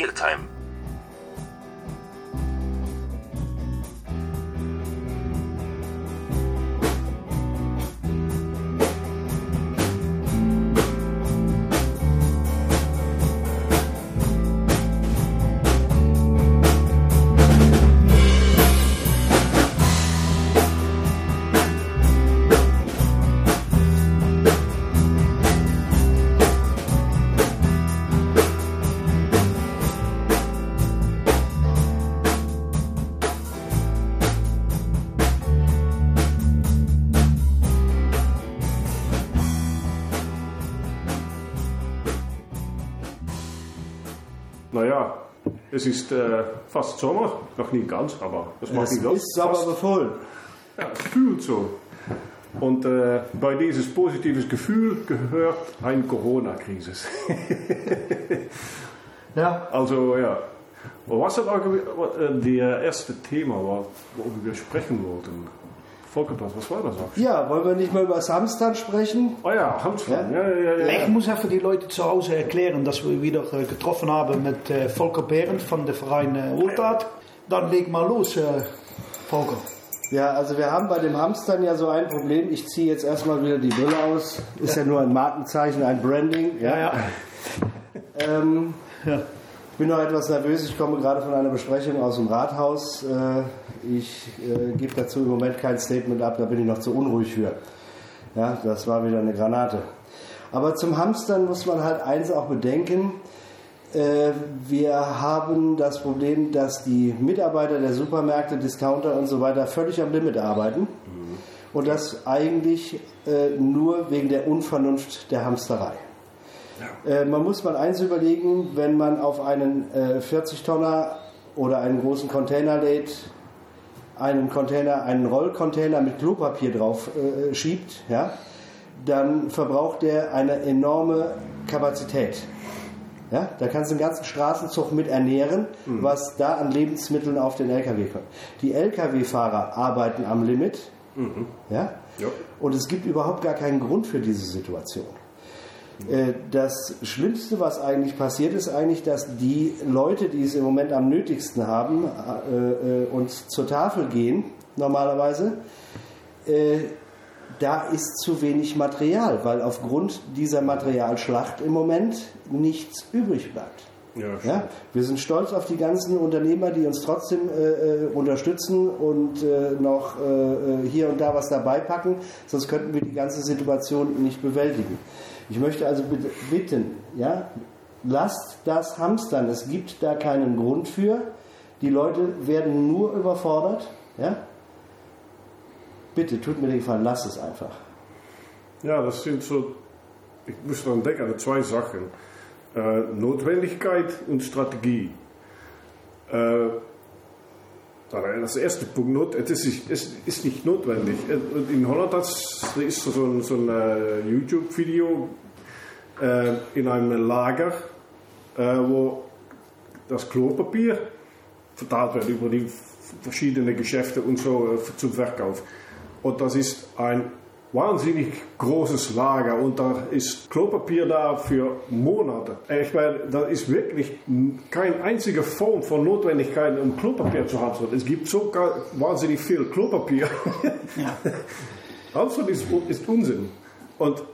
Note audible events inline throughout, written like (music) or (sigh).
Realtime. Naja, es ist äh, fast Sommer, noch nicht ganz, aber das macht Es nicht ganz. ist Sommer fast, voll. ja, es fühlt so. Und äh, bei dieses positives Gefühl gehört eine Corona-Krise. (laughs) Ja. Also ja, was das äh, das erste Thema war, worüber wir sprechen wollten? Volker, was war das auch? ja, wollen wir nicht mal über Samstag sprechen? Oh ja, Handschlag. Ja, ja, ja. ja, Ich muss even die Leute zu Hause erklären, dass wir wieder äh, getroffen haben mit äh, Volker Behrendt von der Verein äh, Ultat. Dann leg mal los, äh, Volker. Ja, also wir haben bei dem Hamstern ja so ein Problem. Ich ziehe jetzt erstmal wieder die Brille aus. Ist ja nur ein Markenzeichen, ein Branding. Ja, ja. Ähm, Ich bin noch etwas nervös. Ich komme gerade von einer Besprechung aus dem Rathaus. Äh, Ich äh, gebe dazu im Moment kein Statement ab, da bin ich noch zu unruhig für. Ja, das war wieder eine Granate. Aber zum Hamstern muss man halt eins auch bedenken. Äh, Wir haben das Problem, dass die Mitarbeiter der Supermärkte, Discounter und so weiter völlig am Limit arbeiten. Und das eigentlich nur wegen der Unvernunft der Hamsterei. Äh, man muss mal eins überlegen, wenn man auf einen äh, 40-Tonner oder einen großen Container lädt, einen Container, einen Rollcontainer mit Klopapier drauf äh, schiebt, ja, dann verbraucht der eine enorme Kapazität. Ja, da kannst du den ganzen Straßenzug mit ernähren, was da an Lebensmitteln auf den LKW kommt. Die LKW-Fahrer arbeiten am Limit. Ja? Ja. Und es gibt überhaupt gar keinen Grund für diese Situation. Äh, Das Schlimmste, was eigentlich passiert, ist eigentlich, dass die Leute, die es im Moment am nötigsten haben, äh, äh, uns zur Tafel gehen, normalerweise, äh, da ist zu wenig Material, weil aufgrund dieser Materialschlacht im Moment nichts übrig bleibt. Ja, Ja, wir sind stolz auf die ganzen Unternehmer, die uns trotzdem äh, unterstützen und noch hier und da was dabei packen, sonst könnten wir die ganze Situation nicht bewältigen. Ich möchte also bitte- bitten, ja, lasst das hamstern. Es gibt da keinen Grund für. Die Leute werden nur überfordert. Ja? Bitte, tut mir den Gefallen, lasst es einfach. Ja, das sind so, ich muss dann denken an zwei Sachen. Äh, Notwendigkeit und Strategie. Äh, das erste Punkt, not, es, ist, es ist nicht notwendig. Und In Holland das ist so ein, so ein äh, YouTube-Video äh, in einem Lager, äh, wo das Klopapier verteilt wird über die verschiedenen Geschäfte und so äh, zum Verkauf. Und das ist ein wahnsinnig großes Lager und da ist Klopapier da für Monate. Ich meine, da ist wirklich keine einzige Form von Notwendigkeit, um Klopapier zu haben. Es gibt so wahnsinnig viel Klopapier. Ja. Hamstern (laughs) ist, ist Unsinn. Und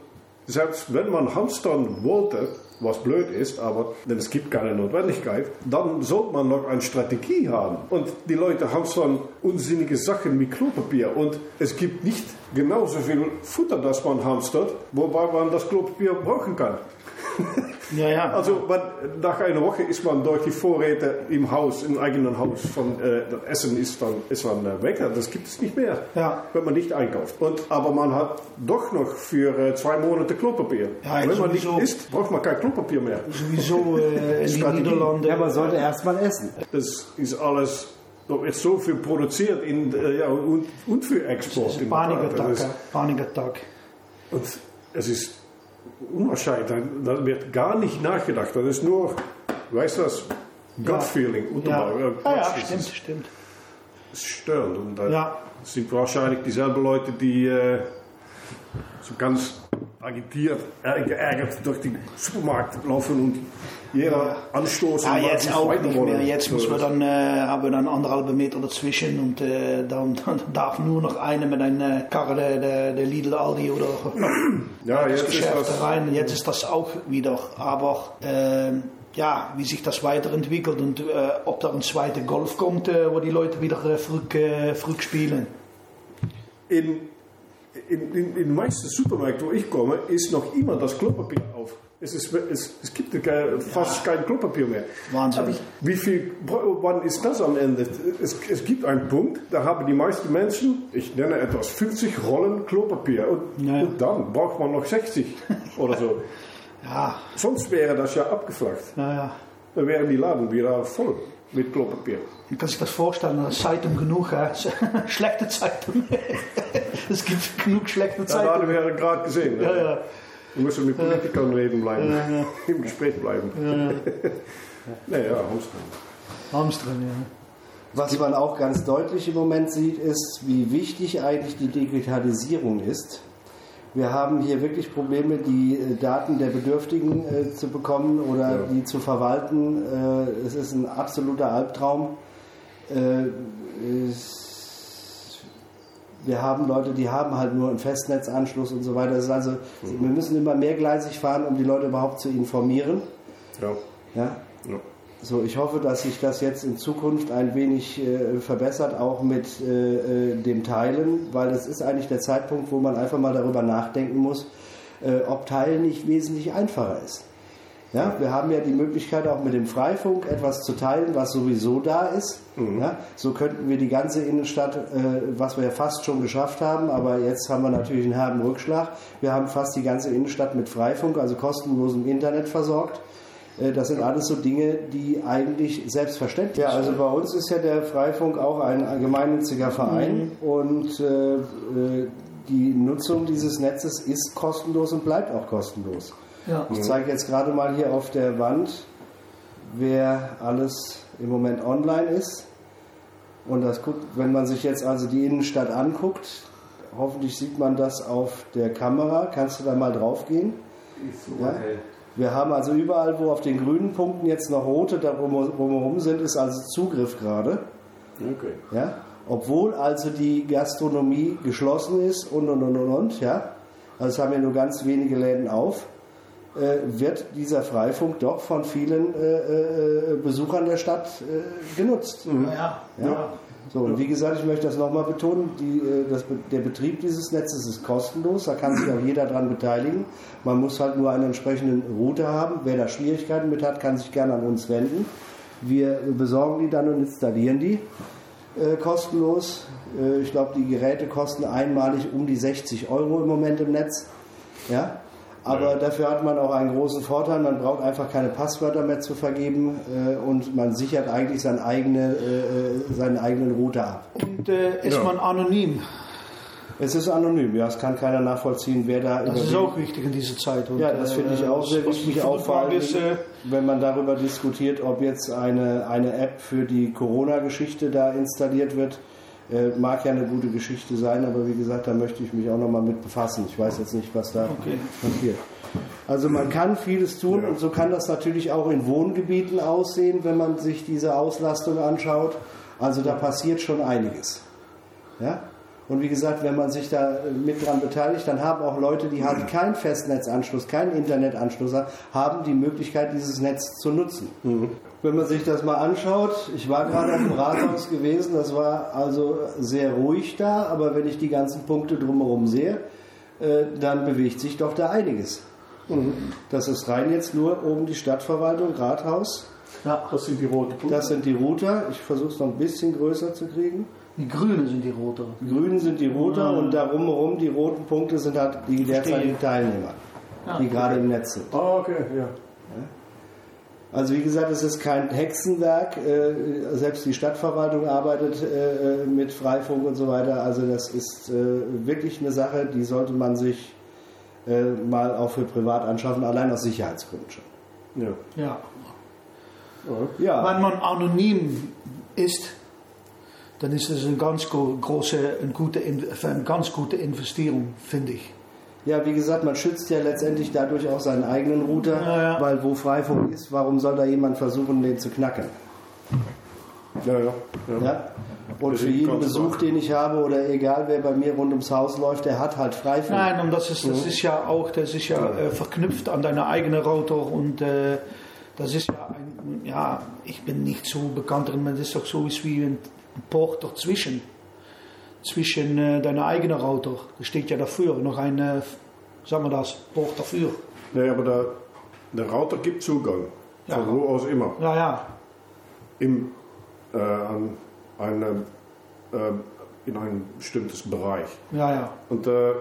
selbst wenn man hamstern wollte, was blöd ist, aber denn es gibt keine Notwendigkeit, dann sollte man noch eine Strategie haben. Und die Leute hamstern unsinnige Sachen mit Klopapier. Und es gibt nicht genauso viel Futter, das man hamstert, wobei man das Klopapier brauchen kann. Ja, ja. Also man, nach einer Woche ist man durch die Vorräte im Haus, im eigenen Haus von äh, das Essen ist dann ist man äh, weg. Das gibt es nicht mehr, Ja. wenn man nicht einkauft. Und aber man hat doch noch für äh, zwei Monate Klopapier. Ja, wenn man nicht isst, braucht man kein Klopapier mehr. Sowieso äh, (laughs) in. Niederlande. Ja, man sollte erstmal essen. Das ist alles. Da wird so viel produziert in, äh, ja, und, und für Export. ja. Paniekattack. Und es ist unwahrscheinlich, da- wird gar nicht nachgedacht. Das ist nur, weißt du das, Gut-Feeling. Ja. Unterbau. Ja, ja, das stimmt, ist stimmt. störend. Und da Ja. sind wahrscheinlich dieselben Leute, die äh, so ganz agitiert, äh, geärgert durch den Supermarkt laufen und jeder anstoßen. Ja, mal jetzt auch nicht mehr. wollen. Jetzt So, müssen wir dann, äh, haben wir dann anderthalb Meter dazwischen und äh, dann, (laughs) dann darf nur noch einer mit einer Karre der, der, Lidl, Aldi oder Ja, (laughs) jetzt ist Geschäft das. rein. Jetzt ist das auch wieder. Aber ähm, ja, wie sich das weiterentwickelt und äh, ob da ein zweiter Golf kommt, äh, wo die Leute wieder äh, früh, äh, früh spielen. In, in, in, in den meisten Supermärkten, wo ich komme, ist noch immer das Klopapier auf. Es, ist, es, es gibt kein, fast kein Klopapier mehr. Wahnsinn. Aber wie viel, wann ist das am Ende? Es, es gibt einen Punkt, da haben die meisten Menschen, ich nenne etwas 50 Rollen Klopapier. Und, Ja. und dann braucht man noch 60 oder so. Ja, (laughs) Sonst wäre das ja abgeflacht. naja. Dann wären die Laden wieder voll mit Klopapier. Man kann sich das vorstellen, eine Zeitung genug, hè? (laughs) schlechte Zeitung. (laughs) es gibt genug schlechte Das haben Zeitungen. wir gerade gesehen. Ja, ja. Wir müssen mit Politikern reden bleiben, Ja, ja. (laughs) im Gespräch bleiben. naja, Hamstern. Hamstern, ja. Was man auch ganz deutlich im Moment sieht, ist, wie wichtig eigentlich die Digitalisierung ist. Wir haben hier wirklich Probleme, die äh, Daten der Bedürftigen äh, zu bekommen oder Ja. die zu verwalten. Äh, es ist ein absoluter Albtraum. Äh, es, wir haben Leute, die haben halt nur einen Festnetzanschluss und so weiter. Also, wir müssen immer mehrgleisig fahren, um die Leute überhaupt zu informieren. Ja. Ja? ja. So, ich hoffe, dass sich das jetzt in Zukunft ein wenig äh, verbessert, auch mit äh, äh, dem Teilen, weil das ist eigentlich der Zeitpunkt, wo man einfach mal darüber nachdenken muss, äh, ob Teilen nicht wesentlich einfacher ist. Ja, wir haben ja die Möglichkeit auch mit dem Freifunk etwas zu teilen, was sowieso da ist. Ja, so könnten wir die ganze Innenstadt, äh, was wir ja fast schon geschafft haben, aber jetzt haben wir natürlich einen herben Rückschlag. Wir haben fast die ganze Innenstadt mit Freifunk, also kostenlosem Internet versorgt. Äh, Das sind alles so Dinge, die eigentlich selbstverständlich sind. Ja, also bei uns ist ja der Freifunk auch ein gemeinnütziger Verein und äh, äh, die Nutzung dieses Netzes ist kostenlos und bleibt auch kostenlos. Ja. Ich zeige jetzt gerade mal hier auf der Wand, wer alles im Moment online ist. Und das guckt, wenn man sich jetzt also die Innenstadt anguckt, hoffentlich sieht man das auf der Kamera. Kannst du da mal drauf gehen? Ja? Wir haben also überall, wo auf den grünen Punkten jetzt noch rote da rum- drumherum sind, ist also Zugriff gerade. Okay. Ja? Obwohl also die Gastronomie geschlossen ist und und und und und, ja. Also es haben ja nur ganz wenige Läden auf, wird dieser Freifunk doch von vielen äh, äh, Besuchern der Stadt äh, genutzt. Ja, Ja. So, und wie gesagt, ich möchte das nochmal betonen, die, äh, das, der Betrieb dieses Netzes ist kostenlos, da kann sich auch jeder daran beteiligen. Man muss halt nur einen entsprechenden Router haben. Wer da Schwierigkeiten mit hat, kann sich gerne an uns wenden. Wir besorgen die dann und installieren die äh, kostenlos. Äh, ich glaube, die Geräte kosten einmalig um die 60 Euro im Moment im Netz. Ja? Aber dafür hat man auch einen großen Vorteil. Man braucht einfach keine Passwörter mehr zu vergeben äh, und man sichert eigentlich seine eigene, äh, äh, seinen eigenen Router ab. Und äh, ist Ja. man anonym. Es ist anonym, ja, es kann keiner nachvollziehen, wer da Das ist auch wichtig in dieser Zeit. Und, Ja, das finde ich äh, auch sehr wichtig, auch vor allem, ist, äh, wenn man darüber diskutiert, ob jetzt eine, eine App für die Corona-Geschichte da installiert wird. Äh, mag ja eine gute Geschichte sein, aber wie gesagt, da möchte ich mich auch nochmal mit befassen. Ich weiß jetzt nicht, was da Okay. passiert. Also man kann vieles tun und so kann das natürlich auch in Wohngebieten aussehen, wenn man sich diese Auslastung anschaut. Also da passiert schon einiges. Ja? Und wie gesagt, wenn man sich da mit dran beteiligt, dann haben auch Leute, die halt keinen Festnetzanschluss, keinen Internetanschluss haben, haben die Möglichkeit, dieses Netz zu nutzen. Wenn man sich das mal anschaut, ich war gerade auf dem Rathaus gewesen, das war also sehr ruhig da, aber wenn ich die ganzen Punkte drumherum sehe, äh, dann bewegt sich doch da einiges. Das ist rein jetzt nur oben die Stadtverwaltung, Rathaus. ja, Das sind die roten Punkte. Das sind die Router. Ich versuche es noch ein bisschen größer zu kriegen. die Grünen sind die rote. Die Grünen sind die Router und darum herum die roten Punkte sind halt die derzeitigen Teilnehmer, Ja. die gerade im Netz sind. Ah, okay, ja. Also wie gesagt, es ist kein Hexenwerk. Äh, Selbst die Stadtverwaltung arbeitet äh, mit Freifunk und so weiter. Also das ist äh, wirklich eine Sache, die sollte man sich mal auch für privat anschaffen, allein aus Sicherheitsgründen schon. ja. Ja. Ja, Wenn man anonym ist, dann ist es eine ganz große, eine, gute, In- eine ganz gute Investierung, finde ich. Ja, wie gesagt, man schützt ja letztendlich dadurch auch seinen eigenen Router, Ja, ja. weil wo Freifunk ist, warum soll da jemand versuchen, den zu knacken? Ja, ja. ja. Ja? Und für jeden Besuch, den ich habe oder egal wer bei mir rund ums Haus läuft, der hat halt Freifunk. Nein, und das ist, das ist ja auch, das ist ja äh, verknüpft an deine eigene Router und äh, das ist ja ein, ja, ich bin nicht so bekannt drin, das ist doch so ist wie ein Port dazwischen. Zwischen äh, deiner eigenen Router. Da steht ja dafür noch ein, äh, sagen wir das, Port dafür. Nee, aber der, der Router gibt Zugang. Ja. Von wo aus immer. Ja, ja. Im, äh, an einem, äh, in ein bestimmtes Bereich. Ja, ja. Und äh,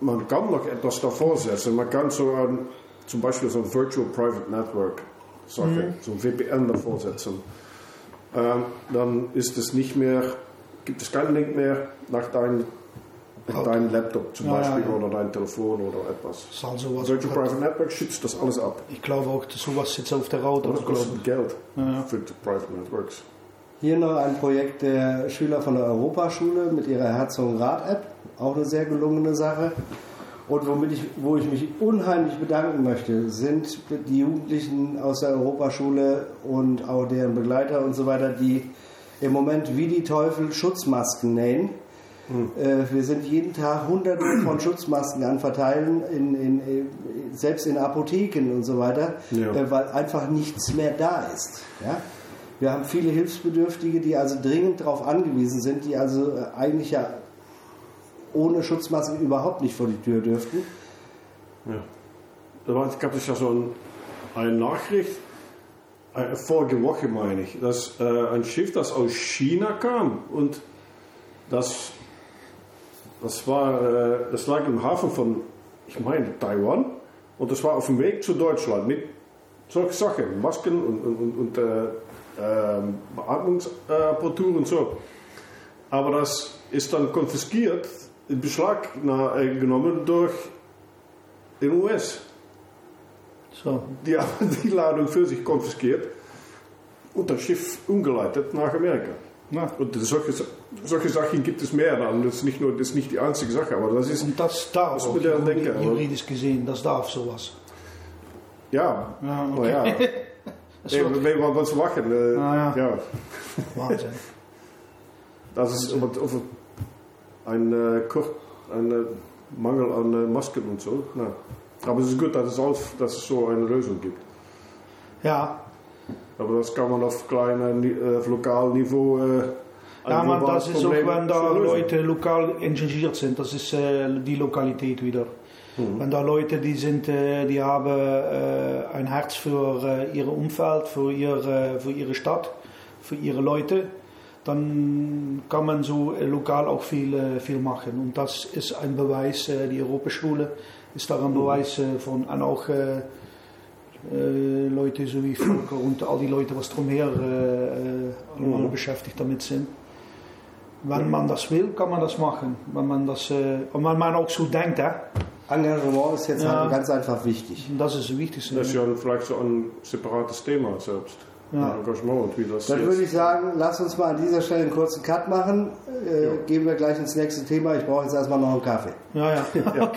man kann noch etwas davor setzen. Man kann so ein, zum Beispiel so ein Virtual Private Network Sache, so ein VPN davor setzen. Ähm, dann ist es nicht mehr, gibt es keinen Link mehr nach deinem dein Laptop zum Ja, ja, Beispiel ja. oder dein Telefon oder etwas. Soll sowas Virtual Private Network schützt das alles ab. Ich glaube auch, dass sowas sitzt auf der Router. Das kostet Geld Ja, ja. für die Private Networks. Hier noch ein Projekt der Schüler von der Europaschule mit ihrer Herzogenrath-App. Auch eine sehr gelungene Sache. Und womit ich, wo ich mich unheimlich bedanken möchte, sind die Jugendlichen aus der Europaschule und auch deren Begleiter und so weiter, die im Moment wie die Teufel Schutzmasken nähen. Äh, wir sind jeden Tag hunderte von Schutzmasken an Verteilen, in, in, selbst in Apotheken und so weiter, Ja. äh, weil einfach nichts mehr da ist. Ja? Wir haben viele Hilfsbedürftige, die also dringend darauf angewiesen sind, die also äh, eigentlich ja ohne Schutzmaske überhaupt nicht vor die Tür dürften. Ja. Da gab es ja so ein, eine Nachricht, äh, vorige Woche meine ich, dass äh, ein Schiff, das aus China kam und das, das, war, äh, das lag im Hafen von, ich meine, Taiwan und das war auf dem Weg zu Deutschland mit solchen Sachen, Masken und, und, und, äh, ähm, Beatmungsapparatur und so. Aber das ist dann konfiskiert, in Beschlag äh, genommen durch den US. So. Die haben (laughs) die Ladung für sich konfiskiert und das Schiff umgeleitet nach Amerika. Ja. Und solche, solche Sachen gibt es mehr dann. Das ist nicht nur das ist nicht die einzige Sache, aber das ist Und das darf Das auch, denken, juridisch gesehen, das darf sowas. ja, Ja, nou okay. ja. (laughs) Das Nee, je wat, wat ze lachen? eh, Ah, ja. ja. Wahnsinn. (laughs) Dat is wat over een, äh, een äh, Mangel an äh, Masken und so. Na. Aber es ist gut, dass es, auch, dass es so eine Lösung gibt. Ja, Aber das kann man auf kleinem äh, auf Lokalniveau. Äh, ja globales das ist auch, wenn da. Leute lokal engagiert sind, das ist äh, die Lokalität wieder. Wenn da Leute, die sind, äh, die haben äh, ein Herz für äh, ihr Umfeld, für, ihr, für ihre Stadt, für ihre Leute, dann kann man so äh, lokal auch viel, viel machen. Und das ist ein Beweis, die Europaschule ist da ein Beweis äh, von, und auch äh, äh, Leute so wie Volker und all die Leute, was drumher äh, äh, allemaal beschäftigt damit sind. Wenn man das will, kann man das machen. Wenn man das, äh, und wenn man auch so denkt, hè, Engagement ist jetzt Ja. halt ganz einfach wichtig. das ist das Wichtigste. Das ist ja vielleicht so ein separates Thema selbst. Ja. Engagement und wie das Dann würde ich sagen, lass uns mal an dieser Stelle einen kurzen Cut machen. Äh, gehen wir gleich ins nächste Thema. Ich brauche jetzt erstmal noch einen Kaffee. Ja, ja. (laughs)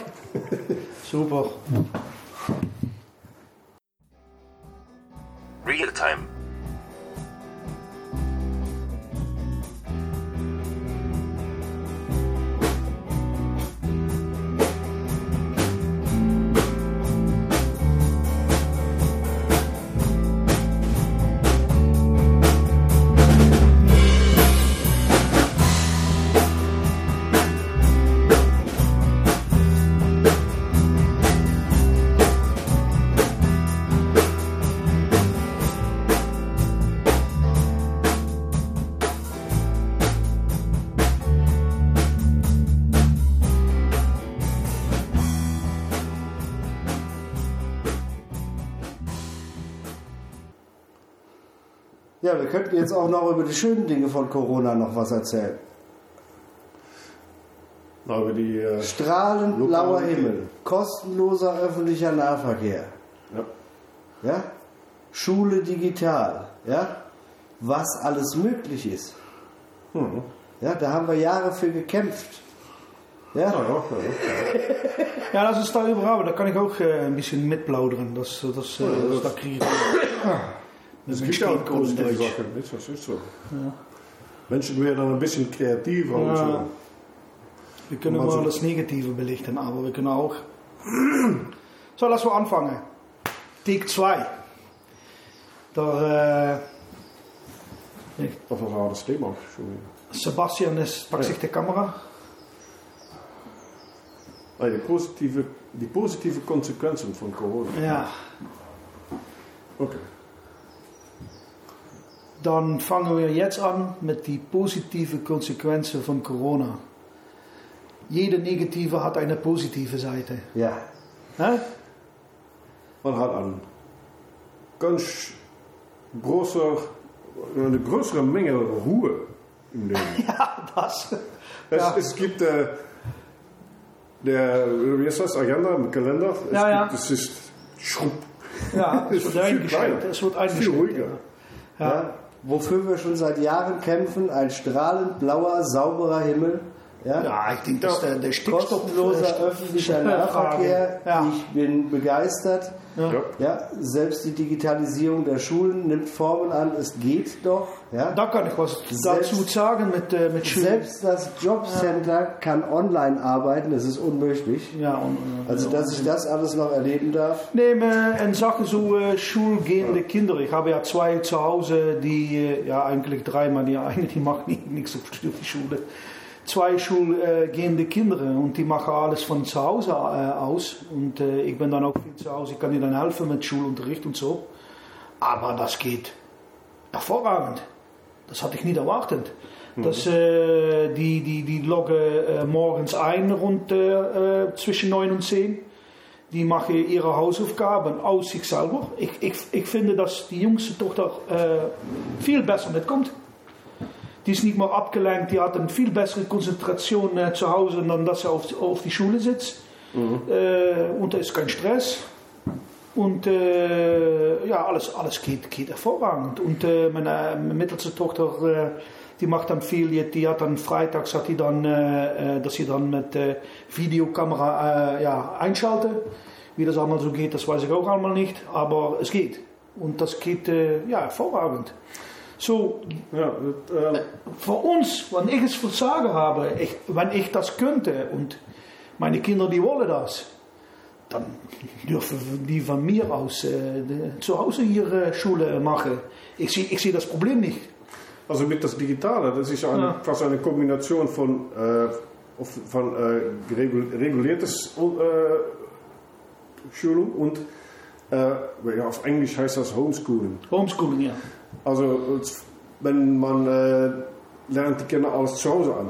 Super. Real time. Könnten jetzt auch noch über die schönen Dinge von Corona noch was erzählen. Aber die. Äh, Strahlend blauer. Himmel, kostenloser öffentlicher Nahverkehr, ja. ja? Schule digital, ja? was alles möglich ist. Hm. Ja, da haben wir Jahre für gekämpft. Ja? Ja, ja, ja. (laughs) Ja, das ist da überall. Da kann ich auch äh, ein bisschen mitplaudern. Das, das, äh, das, da kriege ich Es mit gibt ja auch Stehkohl positive Deutsch. Sachen, nicht? das ist so. Menschen werden dann ein bisschen kreativer und Ja. so. Wir können mal das Negative belichten, aber wir können auch. (clears throat) So, lassen wir anfangen. Take 2. Da, äh, Das das Thema schon wieder. Sebastian ist, pakt zich de camera. Ah, die, die positive Konsequenzen von Corona. Ja, Okay. Dann fangen wir jetzt an mit die positive Konsequenzen von Corona. Jede negative hat eine positive Seite. Ja. Hè? Man hat eine ganz große, eine größere Menge Ruhe im Leben. Ja, das. Es, Ja. es gibt äh, der, wie ist das, Agenda Kalender? Es, Ja, ja. Gibt, es ist schrupp. Ja, es wird (laughs) Viel eingeschränkt. Es wird Viel eingeschränkt. ruhiger. Ja. Ja. Wofür wir schon seit Jahren kämpfen, ein strahlend blauer, sauberer Himmel. Ja. Ja, ich denke, dass der, der Stickstoff. Kostenloser öffentlicher Nahverkehr. Ja. Ich bin begeistert. Ja. Ja, selbst die Digitalisierung der Schulen nimmt Formen an. Es geht doch. Ja. Da kann ich was Selbst- dazu sagen mit, äh, mit Schülern. Selbst das Jobcenter kann online arbeiten. Das ist unmöglich. Ja, und, Also, dass ich das alles noch erleben darf. Neem äh, in Sachen so äh, schulgehende Kinder. Ich habe ja zwei zu Hause, die, äh, ja eigentlich drei, die eine, die macht (laughs) nicht, nichts auf die Schule. Zwei schulgehende Kinder und die machen alles von zu Hause äh, aus. Und äh, ich bin dann auch viel zu Hause, ich kann ihnen dann helfen mit Schulunterricht und so. Aber das geht hervorragend. Das hatte ich nicht erwartet. Dass, äh, die, die, die loggen äh, morgens ein rund äh, äh, zwischen 9 und 10. Die machen ihre Hausaufgaben aus sich selber. Ich, ich, ich finde, dass die jüngste Tochter äh, viel besser mitkommt. Die ist nicht mehr abgelenkt, die hat eine viel bessere Konzentration äh, zu Hause, dann dass sie auf, auf die Schule sitzt. Äh, und da ist kein Stress. Und äh, ja, alles, alles geht, geht hervorragend. Und meine, mittelste Tochter, die macht dann viel, die, die hat dann freitags, hat die dann, dass sie dann mit Videokamera ja, einschalten. Wie das einmal so geht, das weiß ich auch einmal nicht, aber es geht. Und das geht ja, hervorragend. So, Ja, äh, für uns, wenn ich es versagen habe, ich, wenn ich das könnte und meine Kinder, die wollen das, dann dürfen die von mir aus äh, zu Hause ihre Schule machen. Ich sehe ich sehe das Problem nicht. Also mit das Digitale, das ist eine, Ja. fast eine Kombination von, äh, of- von äh, regul- reguliertes äh, Schulung und äh, ja, auf Englisch heißt das Homeschooling. Homeschooling, ja. Also wenn man äh, lernt die Kinder alles zu Hause an.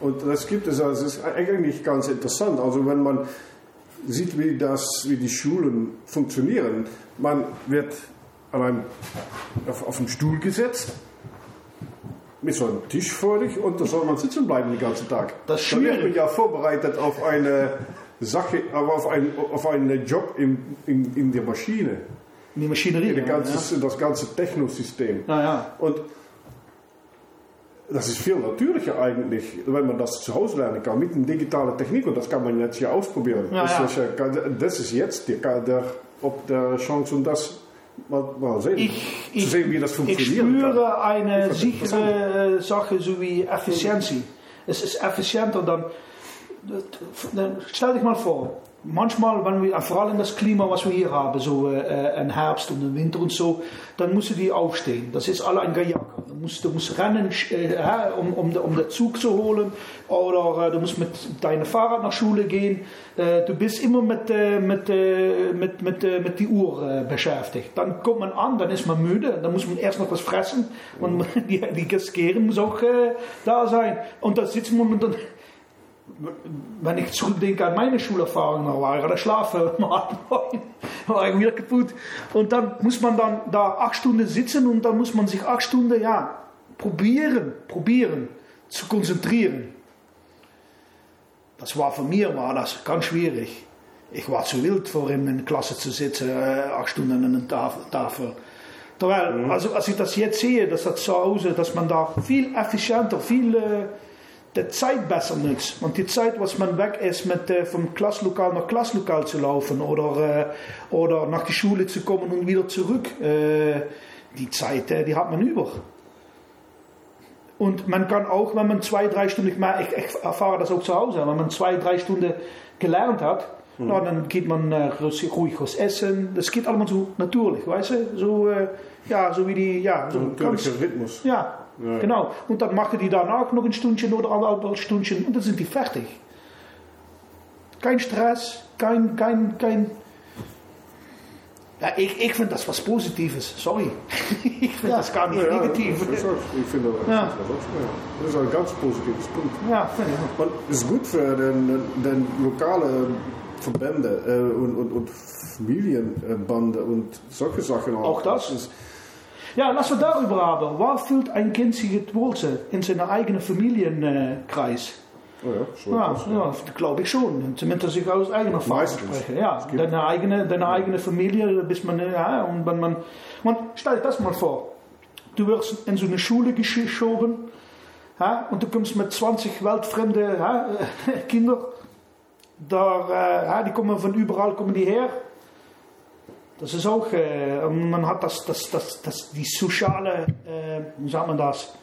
Und das gibt es, also es ist eigentlich ganz interessant. Also wenn man sieht, wie, das, wie die Schulen funktionieren, man wird an einem, auf, auf einen Stuhl gesetzt, mit so einem Tisch vor dich und da soll man sitzen bleiben den ganzen Tag. Das ist Dann wird schwierig. man ja vorbereitet auf eine Sache, aber auf, ein, auf einen Job in, in, in der Maschine, Die Maschinerie. in ja, das ganze Technosystem. ja. ja. Und das ist viel natürlicher eigentlich, wenn man das zu Hause lernen kann, mit einer digitalen Technik. Und das kann man jetzt hier ausprobieren. Ja, das, ja. Ist, das ist jetzt der, der, ob der Chance, um das mal, mal sehen. Ich, ich, sehen, wie das ich funktionieren spüre kann. eine ist sichere Sache, so wie Effizienz. Es ist effizienter dann stell dich mal vor, manchmal, wenn wir, vor allem das Klima, was wir hier haben, so äh, ein Herbst und ein Winter und so, dann musst du die aufstehen. Das ist alle ein Gejagger. Du musst, du musst rennen, äh, um, um, um den Zug zu holen, oder äh, du musst mit deinem Fahrrad nach Schule gehen. Äh, du bist immer mit, äh, mit, äh, mit, mit, äh, mit die Uhr äh, beschäftigt. Dann kommt man an, dann ist man müde, dann muss man erst noch was fressen und (laughs) die, die Geskeren muss auch äh, da sein. Und da sitzt man dann, wenn ich zurückdenke an meine Schulerfahrung, dann war ich der Schlafen (laughs) war ich wieder kaputt. Und dann muss man dann da acht Stunden sitzen und dann muss man sich acht Stunden, ja, probieren, probieren zu konzentrieren. Das war für mich war das ganz schwierig. Ich war zu wild vor in der Klasse zu sitzen, äh, acht Stunden an der Tafel. Terwijl, also als ich das jetzt sehe, dass das zu Hause, dass man da viel effizienter, viel, äh, der Zeit besser nutzt. Und die Zeit, was man weg ist, mit, äh, vom Klasslokal nach Klasslokal zu laufen oder, äh, oder nach die Schule zu kommen und wieder zurück, äh, die Zeit, die hat man über. Und man kann auch, wenn man zwei, drei Stunden, ich, ich erfahre das auch zu Hause, wenn man zwei, drei Stunden gelernt hat, mhm. na, dann geht man ruhig was essen. Das geht allemaal so natürlich, weißt du? So, ja, so wie die, ja, so natürlicher Rhythmus. Ja, ja, genau. Und dann machen die danach noch ein Stündchen oder anderthalb Stündchen und dann sind die fertig. Kein Stress, kein, kein, kein. Ja, ich, ich finde das was Positives, sorry. (laughs) ich finde ja. das gar nicht ja, negativ. Das ist auch, ich finde das, ja. das ist ein ganz positives Punkt. Ja, finde ich. Und es ist gut für den, den lokale Verbände äh, und, und, und Familienbande und solche Sachen auch. Auch das? ist ja, lassen wir darüber haben. Waar fühlt ein Kind sich wohlste? In seinem eigenen Familienkreis? Oh ja, schon. Ja, ja, glaube ich schon. Zumindest ich aus eigener Erfahrung spreche. Ja, deine eigene, deine eigene Familie, bis man, ja, und wenn man, und stell dir das mal vor. Du wirst in so eine Schule geschoben, ja, und du kommst mit 20 weltfremde ja, (laughs) Kindern. Da, äh, ja, die kommen von überall, kommen die her. Das ist auch, äh, man hat das, das, das, das die soziale, äh, wie sagt man das?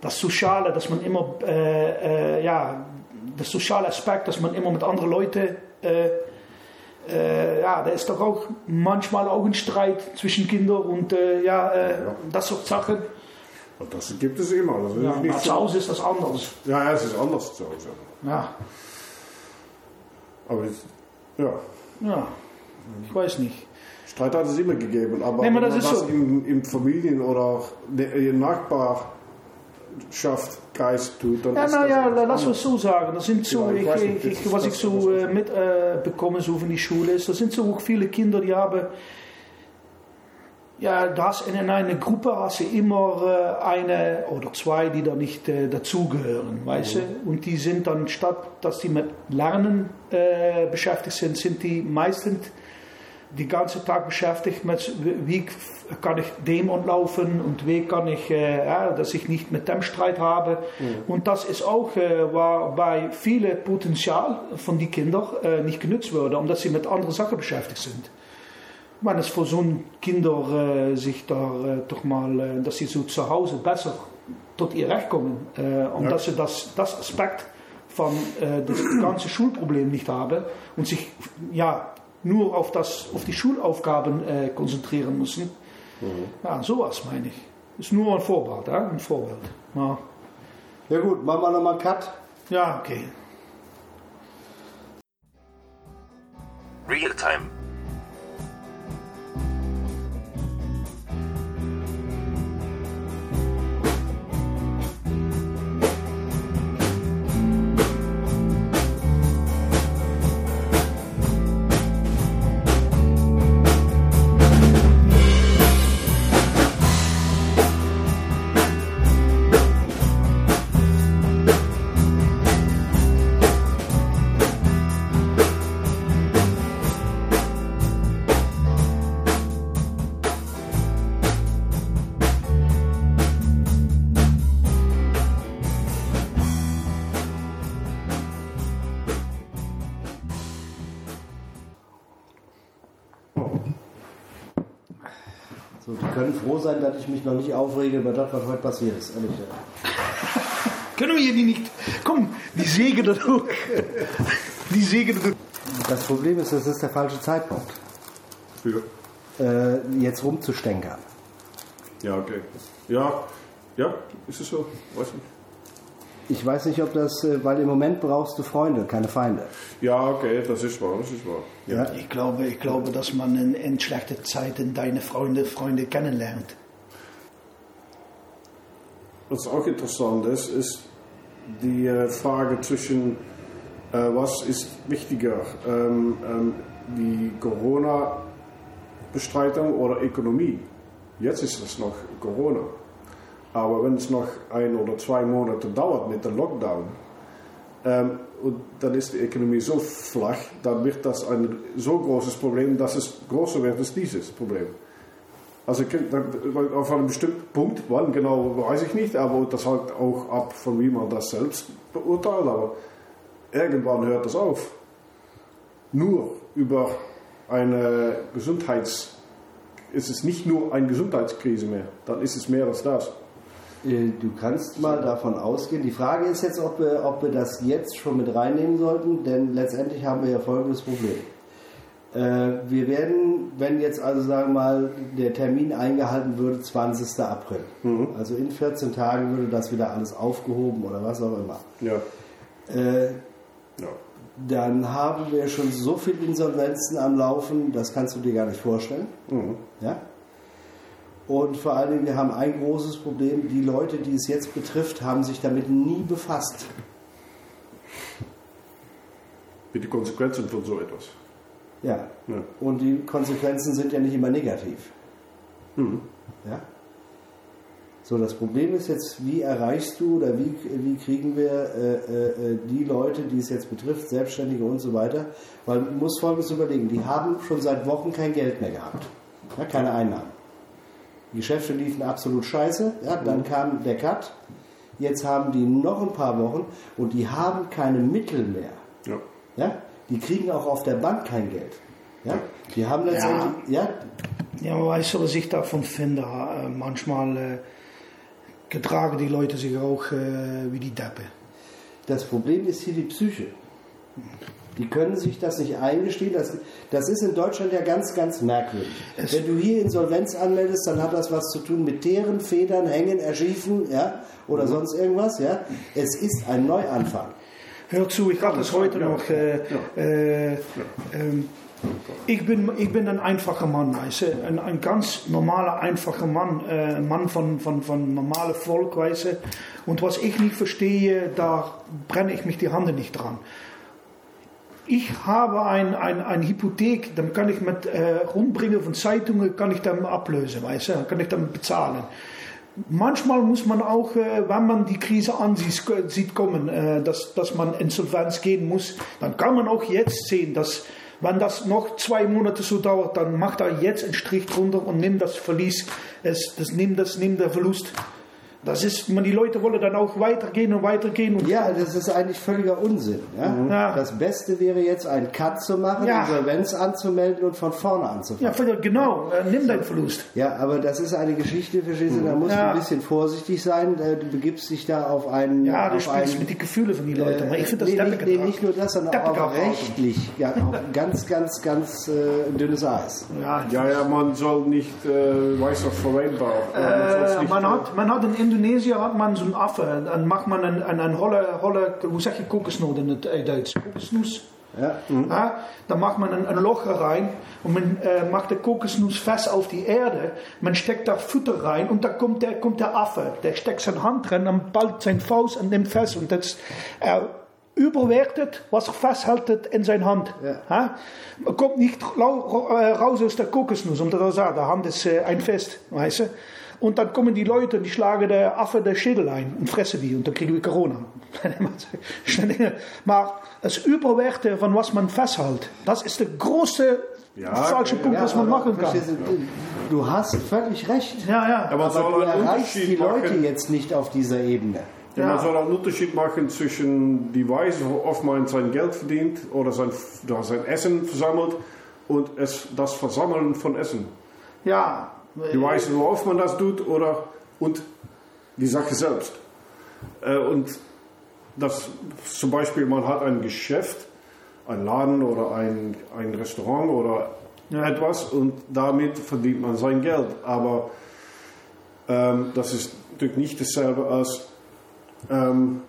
Das soziale, dass man immer, äh, äh ja, das soziale Aspekt, dass man immer mit anderen Leuten, äh, äh, ja, da ist doch auch manchmal auch ein Streit zwischen Kindern und ja, ja, das Sorte Sachen. Und das gibt es immer. Das ja, nicht zu Hause ist das anders. Ja, es ist anders zu Hause. Ja. Aber ja. Ja, ich weiß nicht. Streit hat es immer gegeben, aber, nee, aber das was so. im, im Familien- oder in Nachbarschaft Geist tut, dann ja, ist nou ja, das lass uns so sagen. Das sind so, ja, ich ich, nicht, ich, was ich so äh, mitbekomme, äh, so von die Schule ist, das sind so auch viele Kinder, die haben, ja, das in einer Gruppe hast du immer äh, eine oder zwei, die da nicht äh, dazugehören, weißt mhm. du? Und die sind dann, statt dass die mit Lernen äh, beschäftigt sind, sind die meistens die ganze Tag beschäftigt mit, wie kann ich dem entlaufen und wie kann ich, äh, ja, dass ich nicht mit dem Streit habe. Mhm. Und das ist auch, äh, war bei viele Potenzial von den Kindern äh, nicht genutzt wurde, omdat sie mit anderen Sachen beschäftigt sind. Man es für so ein Kinder äh, sich da äh, doch mal, äh, dass sie so zu Hause besser tot ihr Recht kommen, und ja. dass sie das, das Aspekt von das ganze Schulproblem nicht haben und sich ja nur auf, das, auf die Schulaufgaben äh, konzentrieren müssen. Mhm. Ja, sowas meine ich. Ist nur ein Vorbild, ja? ein Vorbild. Ja. ja gut, machen wir nochmal einen Cut. Ja, okay. Realtime sein, dass ich mich noch nicht aufrege über das, was heute passiert ist. Ehrlich. (laughs) Können wir die nicht. Komm, die säge da durch. Die säge da durch. Das Problem ist, das ist der falsche Zeitpunkt. Für? Äh, jetzt rumzustänkern. Ja, okay. Ja, ja, ist es so? Weiß nicht. Ich weiß nicht, ob das, äh, weil im Moment brauchst du Freunde, keine Feinde. Ja, okay, das ist wahr, das ist wahr. Ja. Ich, glaube, ich glaube, dass man in, in schlechten Zeiten deine Freunde, Freunde kennenlernt. Was auch interessant ist, ist die äh, Frage zwischen, äh, was ist wichtiger, ähm, ähm, die Corona-Bestreitung oder Ökonomie? Jetzt ist es noch Corona. Aber wenn es noch ein oder zwei Monate dauert mit dem Lockdown, ähm, und dann ist die Ökonomie so flach, dann wird das ein so großes Problem, dass es größer wird als dieses Problem. Also auf einem bestimmten Punkt, wann genau, weiß ich nicht, aber das hängt auch ab, von wie man das selbst beurteilt. Aber irgendwann hört das auf. Nur über eine Gesundheits... ist es nicht nur eine Gesundheitskrise mehr, dann ist es mehr als das. Äh, du kannst mal davon ausgehen. Die Frage ist jetzt, ob wir, ob wir das jetzt schon mit reinnehmen sollten, denn letztendlich haben wir ja folgendes Problem. Äh, wir werden, wenn jetzt also sagen wir mal der Termin eingehalten würde, 20. April, mhm. also in 14 Tagen würde das wieder alles aufgehoben oder was auch immer. Ja. Äh, ja. Dann haben wir schon so viele Insolvenzen am Laufen, das kannst du dir gar nicht vorstellen. Mhm. Ja? Und vor allen Dingen, wir haben ein großes Problem. Die Leute, die es jetzt betrifft, haben sich damit nie befasst. Mit den Konsequenzen von so etwas. Ja. ja. Und die Konsequenzen sind ja nicht immer negativ. Mhm. Ja. So, das Problem ist jetzt, wie erreichst du oder wie, wie kriegen wir äh, äh, die Leute, die es jetzt betrifft, Selbstständige und so weiter, weil man muss Folgendes überlegen, die haben schon seit Wochen kein Geld mehr gehabt, ja, keine Einnahmen. Die Geschäfte liefen absolut scheiße. Ja, dann mhm. kam der Cut. Jetzt haben die noch ein paar Wochen und die haben keine Mittel mehr. Ja. Ja? Die kriegen auch auf der Bank kein Geld. Ja? Die haben letztendlich. Ja, ja, ja man weiß, was ich davon finde. Äh, manchmal äh, getragen die Leute sich auch äh, wie die Deppe. Das Problem ist hier die Psyche. Die können sich das nicht eingestehen. Das, das ist in Deutschland ja ganz, ganz merkwürdig. Es Wenn du hier Insolvenz anmeldest, dann hat das was zu tun mit Teeren, Federn, Hängen, Erschießen ja, oder mhm. sonst irgendwas. Ja. Es ist ein Neuanfang. Hör zu, ich hatte es heute noch. Äh, äh, äh, ich bin, ich bin ein einfacher Mann, weißt du? ein, ein ganz normaler, einfacher Mann, äh, ein Mann von, von, von normalem Volk, weißt du? Und was ich nicht verstehe, da brenne ich mich die Hände nicht dran ich habe ein, ein, ein Hypothek, dann kann ich mit äh, Rumbringen von Zeitungen kann ich dann ablösen, weißt du, kann ich dann bezahlen. Manchmal muss man auch, äh, wenn man die Krise ansieht, sieht kommen, äh, dass, dass man insolvenz gehen muss, dann kann man auch jetzt sehen, dass wenn das noch zwei Monate so dauert, dann macht er jetzt einen Strich drunter und nimmt das Verlies, es, das nimmt das nimmt der Verlust. Das ist, man, die Leute wollen dann auch weitergehen und weitergehen. Und ja, das ist eigentlich völliger Unsinn. Ja? Mhm. Ja. Das Beste wäre jetzt, einen Cut zu machen, ja. Insolvenz anzumelden und von vorne anzufangen. Ja, genau. Äh, nimm deinen Verlust. Ja, aber das ist eine Geschichte, verstehst du, mhm. da musst ja. du ein bisschen vorsichtig sein. Äh, du begibst dich da auf einen... Ja, du spielst mit den Gefühlen von den Leuten. Äh, ich finde das nee, nicht, nee, nicht nur das, sondern auch rechtlich. Ja, (laughs) auch ganz, ganz, ganz äh, dünnes Eis. Ja, ja, ja, man soll nicht äh, weiß auf verwendbar. Äh, man, hat, man hat in Indonesië hat man zo'n affe. Dan mag man een, een, een holle, holle, hoe zeg je kokosnoot in het eh, Duits? Kokosnoes. Ja. Mhm. ja. dann macht man ein, ein Loch rein und man äh, macht den Kokosnuss fest auf die Erde. Man steckt da Futter rein und da kommt der, kommt der Affe. Der steckt seine Hand rein, dann ballt sein Faust und nimmt fest. Und das, er überwertet, was er festhält in seine Hand. Ja. Man kommt nicht äh, raus aus der Kokosnuss, um das zu sagen. Der Hand ist äh, ein Fest, weißt du. Und dann kommen die Leute und die schlagen der Affe der Schädel ein und fressen die und dann kriegen wir Corona. (laughs) Maar das Überwerte von was man festhält, das ist der große ja, falsche Punkt, ja, was man machen kann. Du hast völlig recht. Ja, ja. Aber, aber du erreichst die Leute machen. jetzt nicht auf dieser Ebene. Ja, man soll einen Unterschied machen zwischen die Weise, worauf man sein Geld verdient oder sein, sein Essen versammelt und es, das Versammeln von Essen. Ja, die Weise, worauf man das tut oder und die Sache selbst. Äh, und das zum Beispiel, man hat ein Geschäft, ein Laden oder ein, ein Restaurant oder ja. etwas und damit verdient man sein Geld. Aber ähm, das ist natürlich nicht dasselbe als ähm,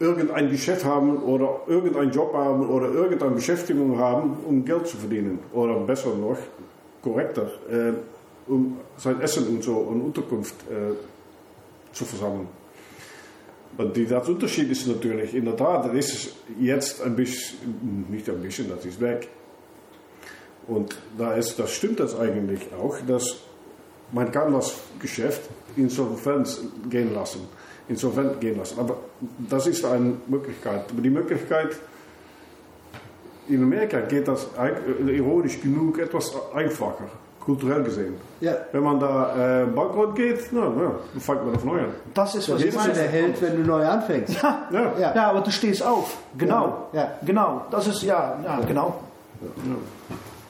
irgendein Geschäft haben oder irgendeinen Job haben oder irgendeine Beschäftigung haben, um Geld zu verdienen. Oder besser noch, korrekter. Äh, um sein Essen und so und Unterkunft äh, zu versammeln. Und das Unterschied ist natürlich, in der Tat, das ist jetzt ein bisschen, nicht ein bisschen, das ist weg. Und da ist, das stimmt das eigentlich auch, dass man kann das Geschäft insolvenz gehen lassen, insolvent gehen lassen. Aber das ist eine Möglichkeit. Aber die Möglichkeit, in Amerika geht das ironisch genug etwas einfacher kulturell gesehen. Ja. Wenn man da äh, bankrott geht, na, na, dann fängt man auf neu an. Das ist, was meine. der Held, wenn du neu anfängst. Ja, Ja. Ja. ja. aber du stehst auf. Genau. Ja. Genau. Das ist, ja, ja, genau.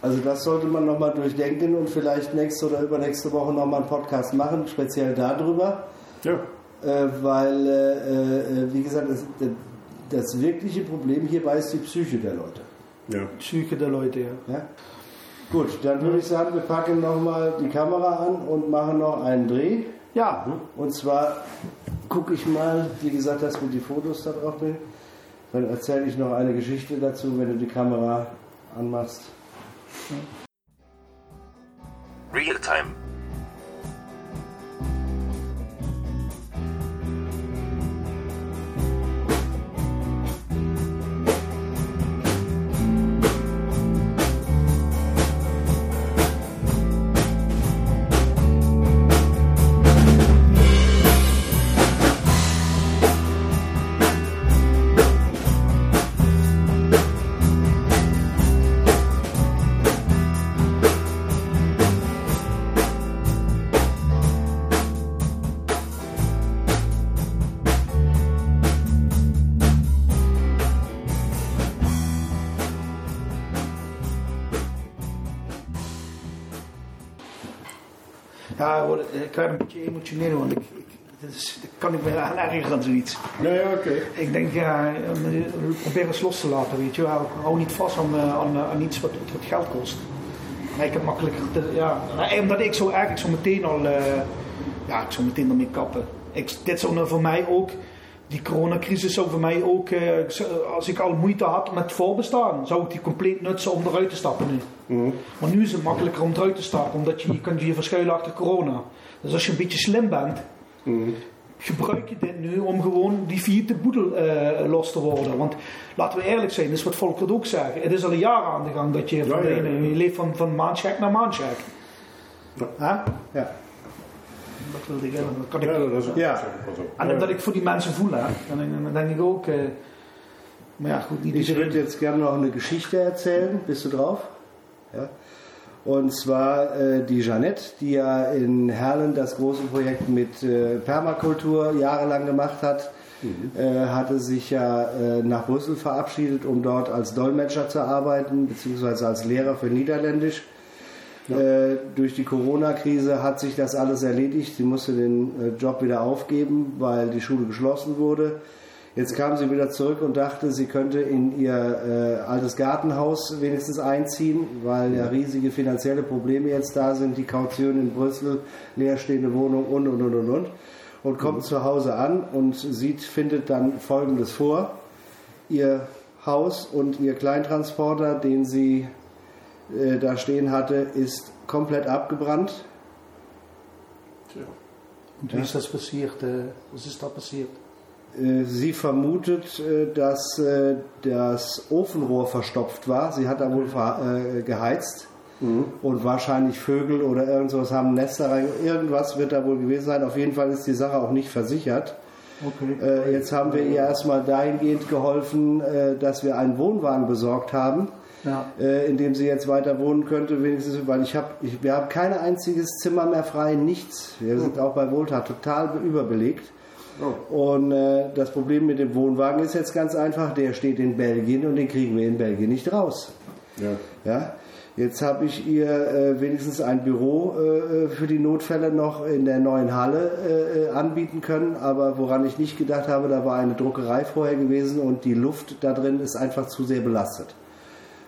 Also das sollte man nochmal durchdenken und vielleicht nächste oder übernächste Woche nochmal einen Podcast machen, speziell darüber. Ja. Äh, weil, äh, äh, wie gesagt, das, das wirkliche Problem hierbei ist die Psyche der Leute. Ja. Psyche der Leute, ja. Ja? Gut, dann würde ich sagen, wir packen nochmal die Kamera an und machen noch einen Dreh. Ja, Und zwar gucke ich mal, wie gesagt, dass wir die Fotos da drauf bringen. Dann erzähle ich noch eine Geschichte dazu, wenn du die Kamera anmachst. Real Time. Ja ik word- ik krijg een beetje emotioneel, want ik, ik, dat, is, dat kan ik me aan ergeren aan zoiets. Ja, oké. Ik denk, ja, eh, probeer eens los te laten, weet je wel. Hou niet vast aan, eh, aan, aan iets wat, wat geld kost. Maar ik heb makkelijker, te- ja. Maar Omdat ik zo eigenlijk zo meteen al, eh, ja, ik zou meteen ermee kappen. Ik, dit zou nou voor mij ook, die coronacrisis zou voor mij ook, eh, als ik al moeite had met het voorbestaan, zou ik die compleet nutsen om eruit te stappen nu. Maar nu is het makkelijker om eruit te stappen, omdat je, je kunt je verschuilen achter corona. Dus als je een beetje slim bent, gebruik je dit nu om gewoon die vierde boedel eh, los te worden. Want laten we eerlijk zijn, dat is wat Volker ook zeggen. Het is al een jaar aan de gang dat je, Ja, ja, ja. je leeft van, van maandcheck naar maandcheck. Hè? Ja. Dat wilde ik hebben. Dat kan ik, Ja, dat is Ja. en dat ik voor die mensen voel, hè. Dan, dan denk ik ook... eh, maar ja, goed, niet Ich iedereen- würde jetzt gerne noch eine Geschichte erzählen. Bist du drauf? Ja. Und zwar äh, die Jeannette, die ja in Herlen das große Projekt mit äh, Permakultur jahrelang gemacht hat, äh, hatte sich ja äh, nach Brüssel verabschiedet, um dort als Dolmetscher zu arbeiten, beziehungsweise als Lehrer für Niederländisch. Äh, durch die Corona-Krise hat sich das alles erledigt. Sie musste den äh, Job wieder aufgeben, weil die Schule geschlossen wurde. Jetzt kam sie wieder zurück und dachte, sie könnte in ihr äh, altes Gartenhaus wenigstens einziehen, weil ja riesige finanzielle Probleme jetzt da sind, die Kaution in Brüssel, leerstehende Wohnung und und und und und. Und kommt zu Hause an und sieht, findet dann Folgendes vor. Ihr Haus und ihr Kleintransporter, den sie äh, da stehen hatte, ist komplett abgebrannt. Und wie ist das passiert? Äh, was ist da passiert? Äh, Sie vermutet, äh, dass äh, das Ofenrohr verstopft war. Sie hat da wohl geheizt. Und wahrscheinlich Vögel oder irgend sowas haben Nester rein. Irgendwas wird da wohl gewesen sein. Auf jeden Fall ist die Sache auch nicht versichert. Okay. Jetzt haben wir ihr erstmal dahingehend geholfen, dass wir einen Wohnwagen besorgt haben, Ja. in dem sie jetzt weiter wohnen könnte, wenigstens, weil ich habe, wir haben kein einziges Zimmer mehr frei, nichts. Wir sind auch bei Wohltat total überbelegt. Und äh, das Problem mit dem Wohnwagen ist jetzt ganz einfach, der steht in Belgien und den kriegen wir in Belgien nicht raus. Ja. Ja? Jetzt habe ich ihr äh, wenigstens ein Büro äh, für die Notfälle noch in der neuen Halle äh, äh, anbieten können, aber woran ich nicht gedacht habe, da war eine Druckerei vorher gewesen und die Luft da drin ist einfach zu sehr belastet.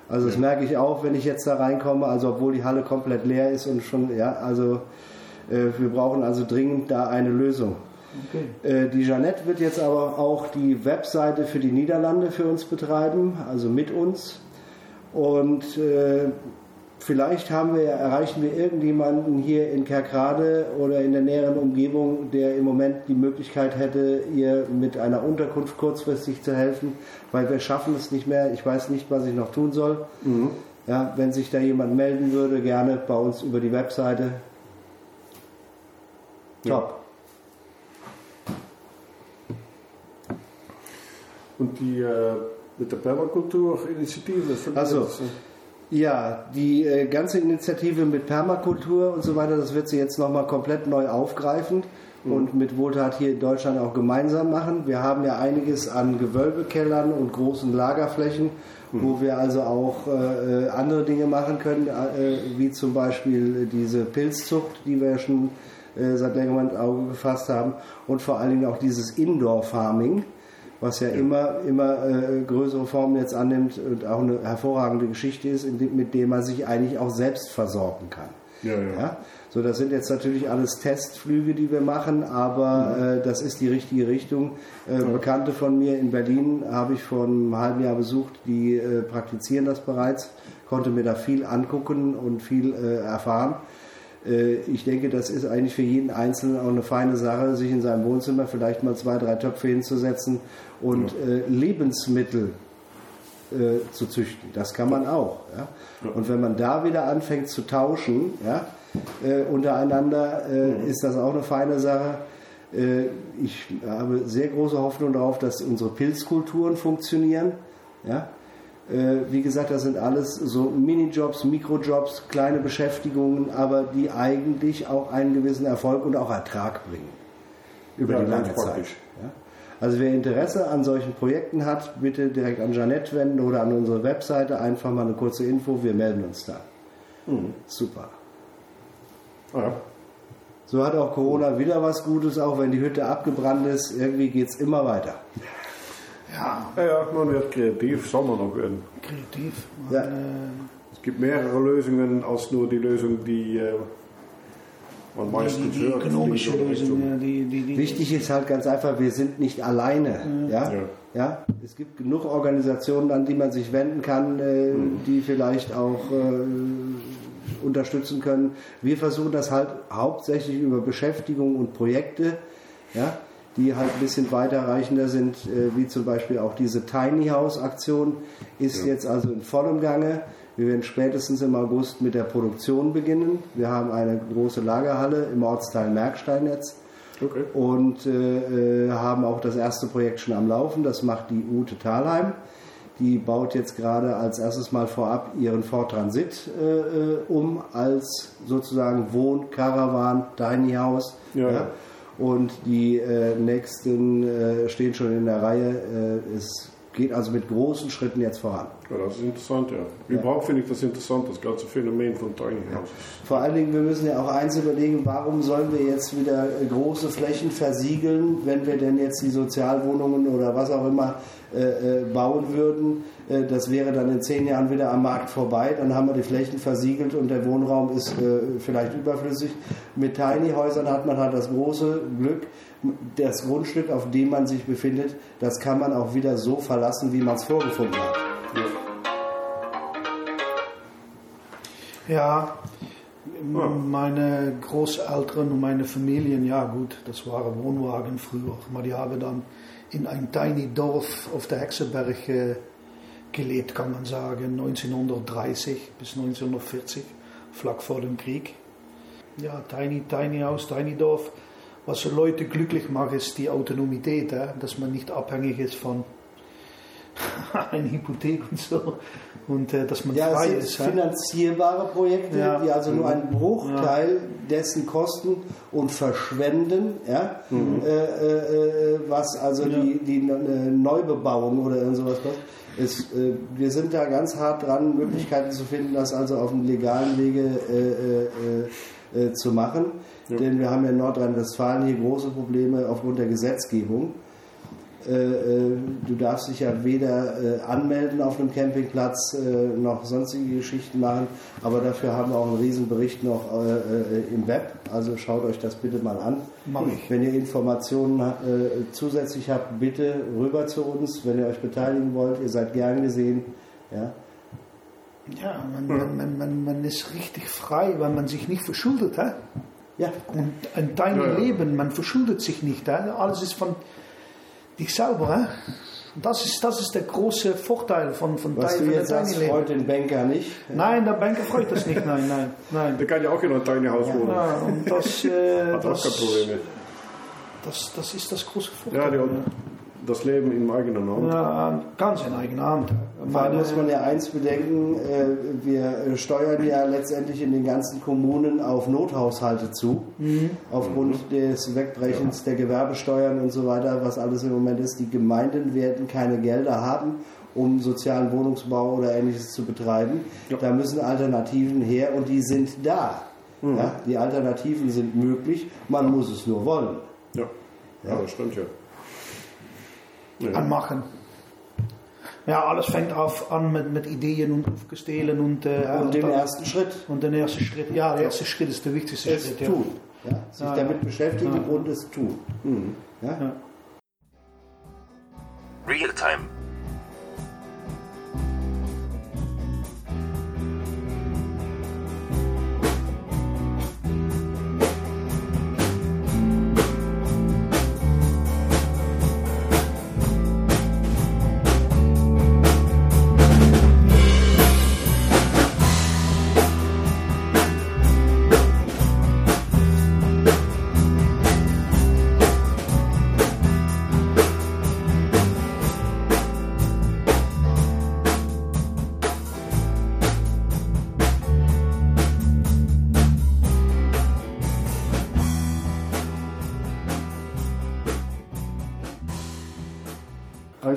Also das merke ich auch, wenn ich jetzt da reinkomme, also obwohl die Halle komplett leer ist und schon, ja, also äh, wir brauchen also dringend da eine Lösung. Okay. Äh, Die Jeannette wird jetzt aber auch die Webseite für die Niederlande für uns betreiben, also mit uns. Und äh, vielleicht haben wir, erreichen wir irgendjemanden hier in Kerkrade oder in der näheren Umgebung, der im Moment die Möglichkeit hätte, ihr mit einer Unterkunft kurzfristig zu helfen, weil wir schaffen es nicht mehr. Ich weiß nicht, was ich noch tun soll. Ja, wenn sich da jemand melden würde, gerne bei uns über die Webseite. Top. Und die äh, mit der Permakultur-Initiative. das- Ach so. das, äh, Ja, die äh, ganze Initiative mit Permakultur und so weiter, das wird sie jetzt nochmal komplett neu aufgreifen und mit Wohltat hier in Deutschland auch gemeinsam machen. Wir haben ja einiges an Gewölbekellern und großen Lagerflächen, wo wir also auch äh, äh, andere Dinge machen können, äh, wie zum Beispiel diese Pilzzucht, die wir schon äh, seit längerem ins Auge gefasst haben und vor allen Dingen auch dieses Indoor-Farming was ja, immer, immer äh, größere Formen jetzt annimmt und auch eine hervorragende Geschichte ist, dem, mit dem man sich eigentlich auch selbst versorgen kann. Ja, ja. Ja? So, das sind jetzt natürlich alles Testflüge, die wir machen, aber äh, das ist die richtige Richtung. Äh, Bekannte von mir in Berlin habe ich vor einem halben Jahr besucht, die äh, praktizieren das bereits, konnte mir da viel angucken und viel äh, erfahren. Äh, Ich denke, das ist eigentlich für jeden Einzelnen auch eine feine Sache, sich in seinem Wohnzimmer vielleicht mal zwei, drei Töpfe hinzusetzen und äh, Lebensmittel äh, zu züchten. Das kann man auch. Ja? Und wenn man da wieder anfängt zu tauschen, ja, untereinander, äh, ist das auch eine feine Sache. Ich habe sehr große Hoffnung darauf, dass unsere Pilzkulturen funktionieren. Ja? Äh, wie gesagt, das sind alles so Minijobs, Mikrojobs, kleine Beschäftigungen, aber die eigentlich auch einen gewissen Erfolg und auch Ertrag bringen. Über Ja, die lange Zeit. Ja? Also wer Interesse an solchen Projekten hat, bitte direkt an Janette wenden oder an unsere Webseite. Einfach mal eine kurze Info, wir melden uns da. Super. Ah, ja. So hat auch Corona wieder was Gutes, auch wenn die Hütte abgebrannt ist. Irgendwie geht es immer weiter. Ja, Ja, ja, man wird kreativ, soll man auch werden. kreativ. Ja. Man, äh, Es gibt mehrere Lösungen als nur die Lösung, die äh, man die, meistens die hört. ökonomische Die so Richtung- Lösung, die, die, die, Wichtig ist halt ganz einfach, wir sind nicht alleine. Ja? Ja. Ja? Es gibt genug Organisationen, an die man sich wenden kann, äh, die vielleicht auch äh, unterstützen können. Wir versuchen das halt hauptsächlich über Beschäftigung und Projekte, ja, die halt ein bisschen weiterreichender sind, äh, wie zum Beispiel auch diese Tiny House Aktion ist jetzt also in vollem Gange. Wir werden spätestens im August mit der Produktion beginnen. Wir haben eine große Lagerhalle im Ortsteil Merkstein jetzt Okay. und äh, äh, haben auch das erste Projekt schon am Laufen. Das macht die Ute Thalheim. Die baut jetzt gerade als erstes Mal vorab ihren Ford Transit äh, äh, um als sozusagen Wohn-, Caravan, Tiny House. Ja, ja. Und die äh, nächsten äh, stehen schon in der Reihe. Äh, es geht also mit großen Schritten jetzt voran. Ja, das ist interessant, ja. Überhaupt finde ich das interessant, das ganze Phänomen von Tiny Houses. Vor allen Dingen, wir müssen ja auch eins überlegen, warum sollen wir jetzt wieder große Flächen versiegeln, wenn wir denn jetzt die Sozialwohnungen oder was auch immer äh, äh, bauen würden. Äh, das wäre dann in zehn Jahren wieder am Markt vorbei. Dann haben wir die Flächen versiegelt und der Wohnraum ist äh, vielleicht überflüssig. Mit Tiny Häusern hat man halt das große Glück, das Grundstück, auf dem man sich befindet, das kann man auch wieder so verlassen, wie man es vorgefunden hat. Ja, meine Großeltern und meine Familien, ja gut, das waren Wohnwagen früher, aber die haben dann in ein tiny Dorf auf der Hexenberg äh, gelebt, kann man sagen, 1930 bis 1940, flach vor dem Krieg. Ja, tiny, tiny Haus, tiny Dorf. Was so Leute glücklich macht, ist die Autonomität, dass man nicht abhängig ist von (laughs) einer Hypothek und so und äh, dass man Ja, frei es ist. finanzierbare Projekte, Ja. die also nur einen Bruchteil dessen kosten und verschwenden, ja, äh, äh, äh, was also Ja. die, die äh, Neubebauung oder irgend sowas kostet. Äh, wir sind da ganz hart dran, Möglichkeiten zu finden, das also auf dem legalen Wege zu machen. Denn wir haben ja in Nordrhein-Westfalen hier große Probleme aufgrund der Gesetzgebung. Äh, äh, du darfst dich ja weder äh, anmelden auf einem Campingplatz noch sonstige Geschichten machen, aber dafür haben wir auch einen riesen Bericht noch im Web. Also schaut euch das bitte mal an. Mach ich. Wenn ihr Informationen zusätzlich habt, bitte rüber zu uns. Wenn ihr euch beteiligen wollt, ihr seid gern gesehen. Ja, Ja, man, man, man, man, ist richtig frei, weil man sich nicht verschuldet. Hè? Ja. Und ein dein Ja, ja. Leben, man verschuldet sich nicht. Alles ist von dich selber. Das, ist, das ist der große Vorteil von, von, was dein, du jetzt sagst, deinem Leben. freut den Banker nicht. Nein, der Banker freut das nicht. Nein, nein, nein. Da kann ja auch in ein Tiny House wohnen. Ja, und das, (laughs) äh, Hat auch kein das, Problem mit. das, das ist das große Vorteil. Ja, die, das Leben in eigener Hand. Ja, ganz in eigener Hand. Vor allem muss man ja eins bedenken, äh, wir steuern ja letztendlich in den ganzen Kommunen auf Nothaushalte zu, aufgrund des Wegbrechens der Gewerbesteuern und so weiter, was alles im Moment ist. Die Gemeinden werden keine Gelder haben, um sozialen Wohnungsbau oder ähnliches zu betreiben. Da müssen Alternativen her und die sind da. Ja, die Alternativen sind möglich, man muss es nur wollen. Ja, ja das stimmt ja. Ja. anmachen. Ja, alles fängt auf an mit, mit Ideen und Aufgestehlen und, äh, Und den dann- ersten Schritt, und den ersten Schritt. Ja, der erste Schritt ist der wichtigste es Schritt. Ja. tun. Ja, sich Ja, damit ja. beschäftigen Ja. und es tun. Ja? Ja.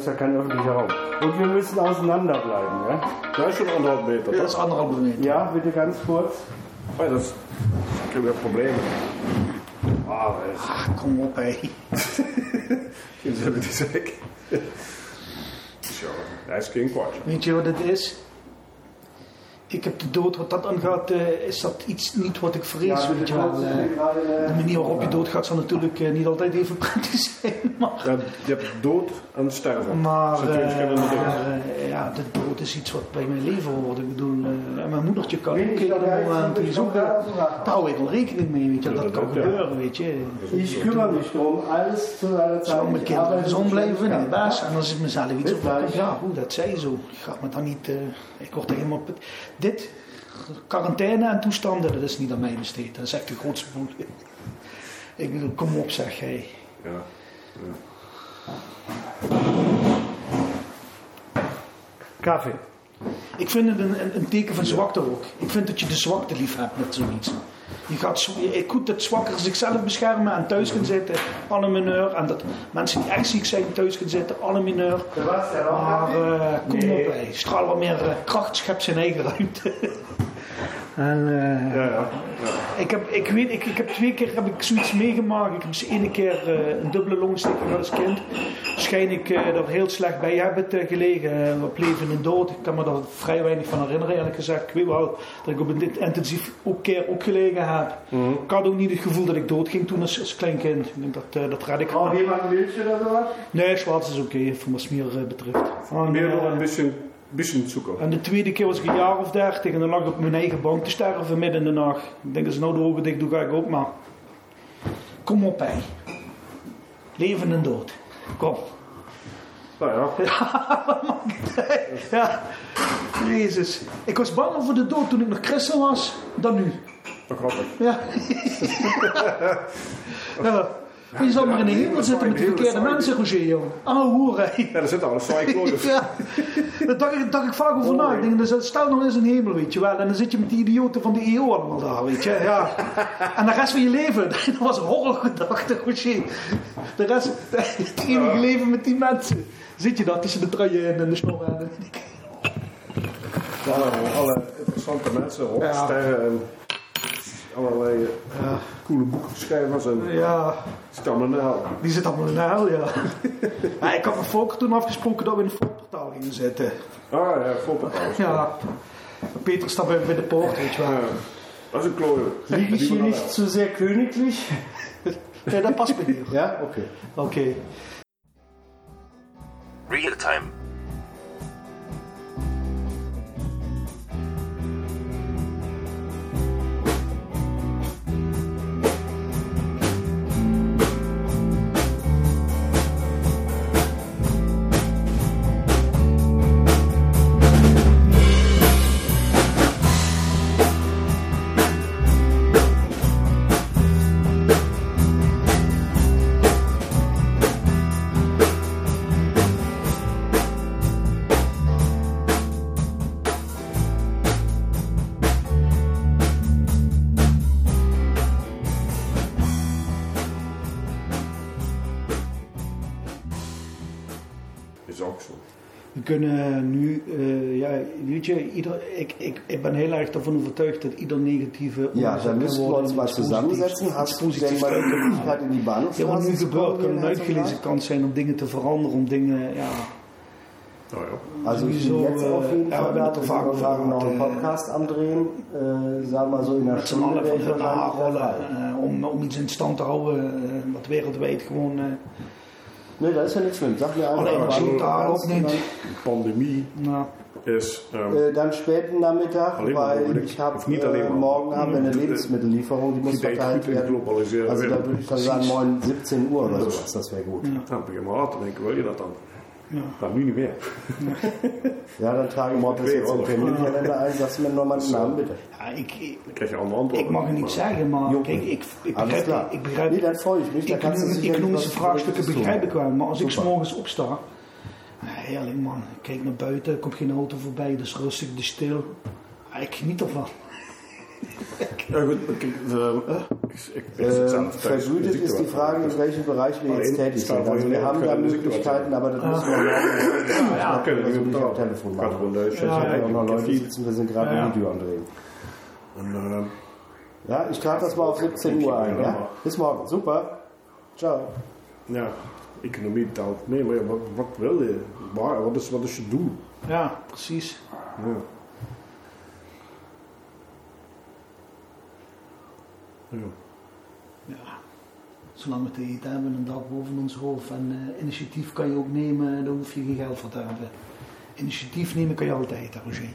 Ist ja kein öffentlicher Raum. Und wir müssen auseinanderbleiben. Ja, Da ist schon anderthalb Meter. Das Das, ist anderer Moment. ja bitte ganz kurz. ah, das kriegen wir Probleme. Ah, das Ach, komm op, ey. (laughs) gehen Sie bitte weg. Tja, dat is geen Quatsch. Weet je wat het is? Ik heb de dood, wat dat aangaat, eh, is dat iets niet wat ik vrees, weet je wel. eh. de manier waarop je doodgaat zal natuurlijk eh, niet altijd even prettig (laughs) zijn, maar... Ja, je hebt dood en sterven. Maar eh, eh, ja, de dood is iets wat bij mijn leven hoort. Ik bedoel, eh, en mijn moedertje kan ook een moment, die is ook, eh, daar hou ik wel rekening mee, weet je, dat dat kan gebeuren, weet je. Ich kümmere mich alles zu einer Zeit. Zou mijn kinderen gezond blijven, kann. baas. En dan zit mezelf iets op. Ja, hoe dat zij zo. Ik ga me dan niet, eh, ik word er helemaal... Dit, quarantaine en toestanden, dat is niet aan mij besteed. Dat is echt de grootste boel. Ik bedoel, kom op zeg, hé. Ja. Kaffee. Ik vind het een, een, een teken van zwakte ook. Ik vind dat je de zwakte lief hebt met zoiets. Je gaat zo, je, goed dat zwakker zichzelf beschermen en thuis gaan zitten, alle mineur. En dat mensen die echt ziek zijn thuis gaan zitten, alle mineur. Maar eh, kom Nee. op, hey. straal wat meer eh, kracht, schep zijn eigen ruimte. en, eh, Ja, ja. Ik, heb, ik, weet, ik, ik heb twee keer heb ik zoiets meegemaakt. Ik heb eens ene keer eh, een dubbele longsteking gehad als kind. Schijn ik eh, er heel slecht bij hebben eh, gelegen. eh, op leven en dood. Ik kan me daar vrij weinig van herinneren eerlijk gezegd. Ik weet wel dat ik op een dit intensief ook keer ook gelegen heb. Ik had ook niet het gevoel dat ik dood ging toen als, als klein kind. Ik denk dat, eh, dat red ik. Braucht jemand ein Milch oder sowas? Nee, schwarz is oké, voor wat smeer betreft. En, Meer nog eh, een beetje, beetje zoeken. en de tweede keer was ik een jaar of dertig en dan lag ik op mijn eigen bank te sterven midden in de nacht. Ik denk als nou de ogen dicht doe, ga ik ook maar. Kom op, hé. Leven en dood. Kom. Nou ja, (laughs) Ja, Jezus. Ik was banger voor de dood toen ik nog christen was dan nu. dat grappig. Ja. (laughs) ja. Je zal maar in de hemel zitten met de verkeerde mensen, Roger, joh. Ah, hoeren. Ja, er zitten alle cyclones. (laughs) Ja, daar dacht ik, dacht ik vaak over na. Ik denk, dus stel nou eens een hemel, weet je wel. En dan zit je met die idioten van de EO allemaal daar, weet je. Ja. (laughs) En de rest van je leven, (laughs) dat was een horrorgedachte, Roger. De rest, het enige leven met die mensen. Zit je daar tussen de truien en de snorren. Alle, alle interessante mensen, rocksterren en allerlei eh, coole boekschrijvers en Ja, zit allemaal in de hel. die zit allemaal in de hel, ja. (laughs) ja ik had met Volker toen afgesproken dat we in een volkportaal gingen zitten. Ah ja, Volkenhuis. Ja. Peter staat bij, bij de poort, weet je wel. Ja, dat is een klooien. Liege ich hier zu sehr königlich? Nee, dat past bij hier. Ja, okay. Oké. Real time. Kunnen nu, eh, ja, weet je, ieder, ik, ik, ik ben heel erg ervan overtuigd dat ieder negatieve Ja, omgezet dann kan müssen wir worden uns in mal iets zusammensetzen. positiefs, Hast iets du denn positiefs mal die uit te halen. Möglichkeit, in die Ja, wat Bahnhofstraße nu zu gebeurt, kommen? kan hier een in uitgelezen Herzogenaurach? kans zijn om dingen te veranderen, om dingen, ja, Nou ja. Also ich sowieso, bin jetzt auf jeden äh, ja, Fall wir da, haben wir doch sind vaak gerade noch einen gehört, Podcast am Drehen. Äh, sagen wir so in einer met z'n Stunde allen wäre van ich hun wahrscheinlich wieder aanrollen frei. eh, om, om iets in stand te houden, eh, wat wereldwijd gewoon... Nee, das ist ja nicht schlimm. Sag mir einfach, Alleen wann ook und niet... Pandemie Nou, is. ehm, Äh, dann späten Nachmittag, weil ich habe äh, morgen haben wir eine Mhm. Lebensmittellieferung, die muss verteilt werden. Also da würde ich dann sagen, morgen 17 Uhr oder sowas, das wäre gut. Dan begin maar aan te denken, wil je dat dan? Ja. Nou, nu niet meer. Ja, dann trage ich mir das twee jetzt im Euro. Terminkalender ein, sagst du mir nochmal den Namen bitte. ja, ik, ik, Dan krijg je allemaal antwoorden. ik mag het niet Maar- zeggen, maar Jo. kijk, ik, ik Alles begrijp, klar. ik begrijp nee, dann freue ich mich. Da kannst du Economische, sicherlich economische was vraagstukken Verrücktes begrijp tun. ik wel, maar als ik Super. s'morgens opsta, nou, heerlijk man, ik kijk naar buiten, er komt geen auto voorbij, het is rustig, het is stil. Ja, ik geniet ervan. Ja, gut, Äh, Dus ik ist die Frage, in welchem Bereich wir jetzt tätig sind. Also wir haben da Möglichkeiten, aber das müssen wir (laughs) Ja, morgen kunnen we also nicht am. Telefon machen. Ich habe auch noch Leute sitzen, wir sind gerade Ja. ein Video am Drehen. En, eh, Ja, ich trage das mal auf 17 Uhr ein. Ja? Bis morgen. Super. Ciao. ja, economie betaalt. Nee, maar ja, wat, wat wil je? Waar, wat, is, wat is je doel? Ja, precies. Ja. Ja. Ja. Zolang we het eten hebben, een dak boven ons hoofd en eh, initiatief kan je ook nemen, daar hoef je geen geld voor te hebben. Initiatief nemen kan je altijd, hè, Roger.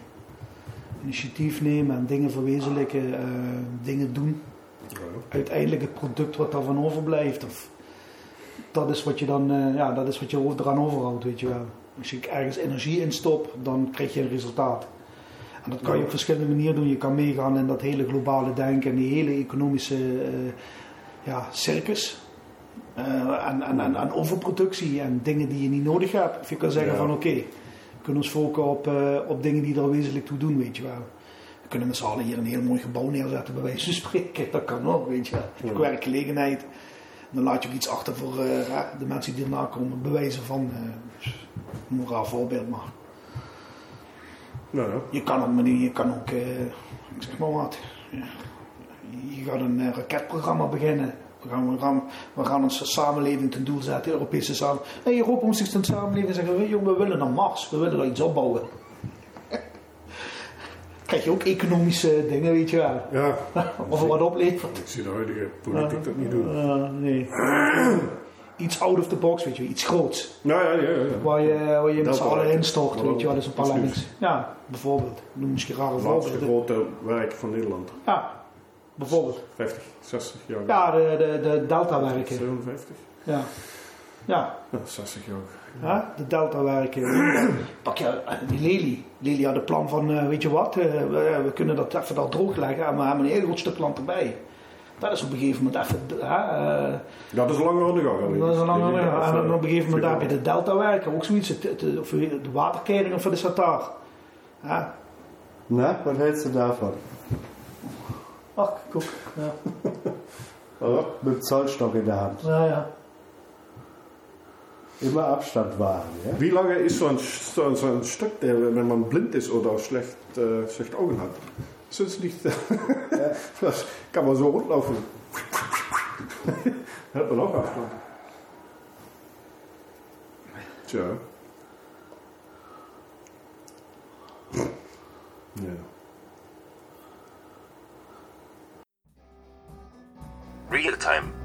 Initiatief nemen en dingen verwezenlijken, eh, dingen doen. Ja. uiteindelijk het product wat daarvan overblijft. Of, dat is wat je dan, eh, ja, dat is wat je eraan overhoudt, weet je wel. Als je ergens energie in stopt, dan krijg je een resultaat. En dat kan je op verschillende manieren doen. Je kan meegaan in dat hele globale denken en die hele economische eh, ja, circus. Eh, en, en, en, en overproductie en dingen die je niet nodig hebt. Of je kan zeggen Ja. van oké, we kunnen ons focussen op, eh, op dingen die er wezenlijk toe doen, weet je wel. We kunnen met z'n allen hier een heel mooi gebouw neerzetten, bij wijze van spreken. (laughs) Dat kan ook, weet je wel. Ja. Werkgelegenheid. Dan laat je ook iets achter voor de mensen die erna komen. Bewijzen van, een moraal voorbeeld maar. Nou ja. Je kan op manier, je kan ook, eh, ik zeg maar wat. Ja. Je gaat een eh, raketprogramma beginnen. We gaan, we, gaan, we gaan onze samenleving ten doel zetten, Europese samenleving. Nee, Europa moet zich ten samenleving zeggen, je, we willen naar Mars, we willen daar iets opbouwen. (laughs) Krijg je ook economische dingen, weet je wel. Ja, (laughs) Of er wat oplevert. ik zie de huidige politiek dat niet doen. Eh, nee. (clears throat) iets out of the box, weet je, iets groots. Ja, ja, ja. Waar je, waar je met z'n Dat allen instort, Maar weet je wel, dat is een paar. Ja, bijvoorbeeld. Noem misschien rare Het voorbeelden. grote werk van Nederland. Ja, bijvoorbeeld. 50, 60 jaar. Ja, de, de, de delta-werken. 57? Ja. Ja, Ja, 60 jaar. hè? de delta-werken. (clears throat) Pak je eh, die Lely. Lely had een plan van, eh, weet je wat, eh, we, we kunnen dat even daar droog leggen en we hebben een heel groot stuk land erbij. Dat is op een gegeven moment even, eh, Dat is lang aan de gang. dat is een lange Ik denk weg. dat En op een gegeven moment eh, heb je de delta-werken, ook zoiets, het, het- of de waterkering of wat is dat daar? Ja, (laughs) Na, was hältst du davon? ach, guck. Ja, Ja. Mit Zollstock in der Hand. ja. ja. Immer Abstand wahren. Ja? Wie lange ist so ein, so, so ein Stück, der, wenn man blind ist oder schlecht, äh, schlecht Augen hat? Ist das nicht. das kann man so rundlaufen. Hat man auch Abstand. Tja. Ja. Real time